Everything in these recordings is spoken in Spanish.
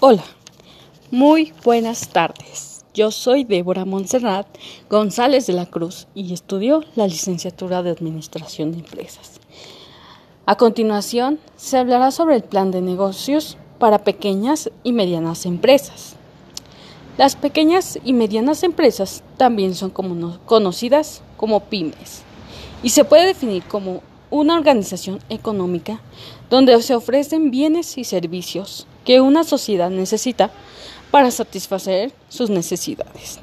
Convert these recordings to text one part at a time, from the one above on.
Hola, muy buenas tardes. Yo soy Débora Montserrat González de la Cruz y estudio la licenciatura de Administración de Empresas. A continuación, se hablará sobre el plan de negocios para pequeñas y medianas empresas. Las pequeñas y medianas empresas también son conocidas como pymes y se puede definir como una organización económica donde se ofrecen bienes y servicios que una sociedad necesita para satisfacer sus necesidades.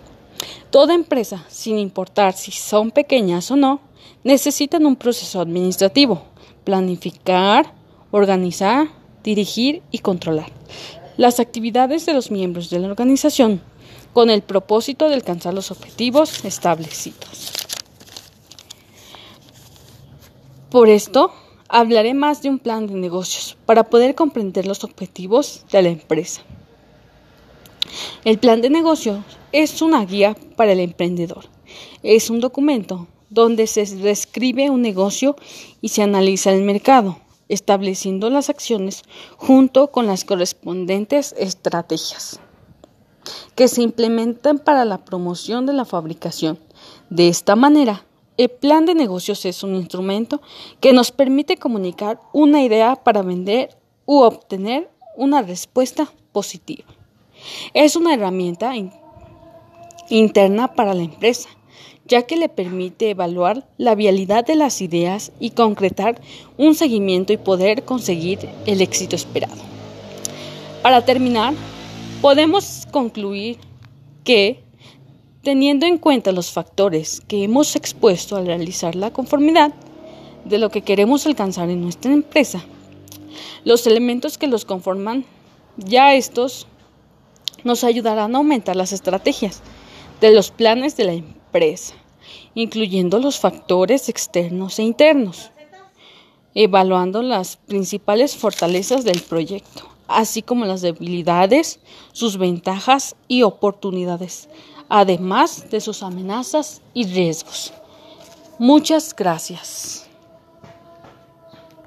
Toda empresa, sin importar si son pequeñas o no, necesitan un proceso administrativo, planificar, organizar, dirigir y controlar las actividades de los miembros de la organización con el propósito de alcanzar los objetivos establecidos. Por esto, hablaré más de un plan de negocios para poder comprender los objetivos de la empresa. El plan de negocios es una guía para el emprendedor. Es un documento donde se describe un negocio y se analiza el mercado, estableciendo las acciones junto con las correspondientes estrategias que se implementan para la promoción de la fabricación. De esta manera, el plan de negocios es un instrumento que nos permite comunicar una idea para vender u obtener una respuesta positiva. Es una herramienta interna para la empresa, ya que le permite evaluar la vialidad de las ideas y concretar un seguimiento y poder conseguir el éxito esperado. Para terminar, podemos concluir que Teniendo en cuenta los factores que hemos expuesto al realizar la conformidad de lo que queremos alcanzar en nuestra empresa, los elementos que los conforman, ya estos nos ayudarán a aumentar las estrategias de los planes de la empresa, incluyendo los factores externos e internos, evaluando las principales fortalezas del proyecto, así como las debilidades, sus ventajas y oportunidades además de sus amenazas y riesgos. Muchas gracias.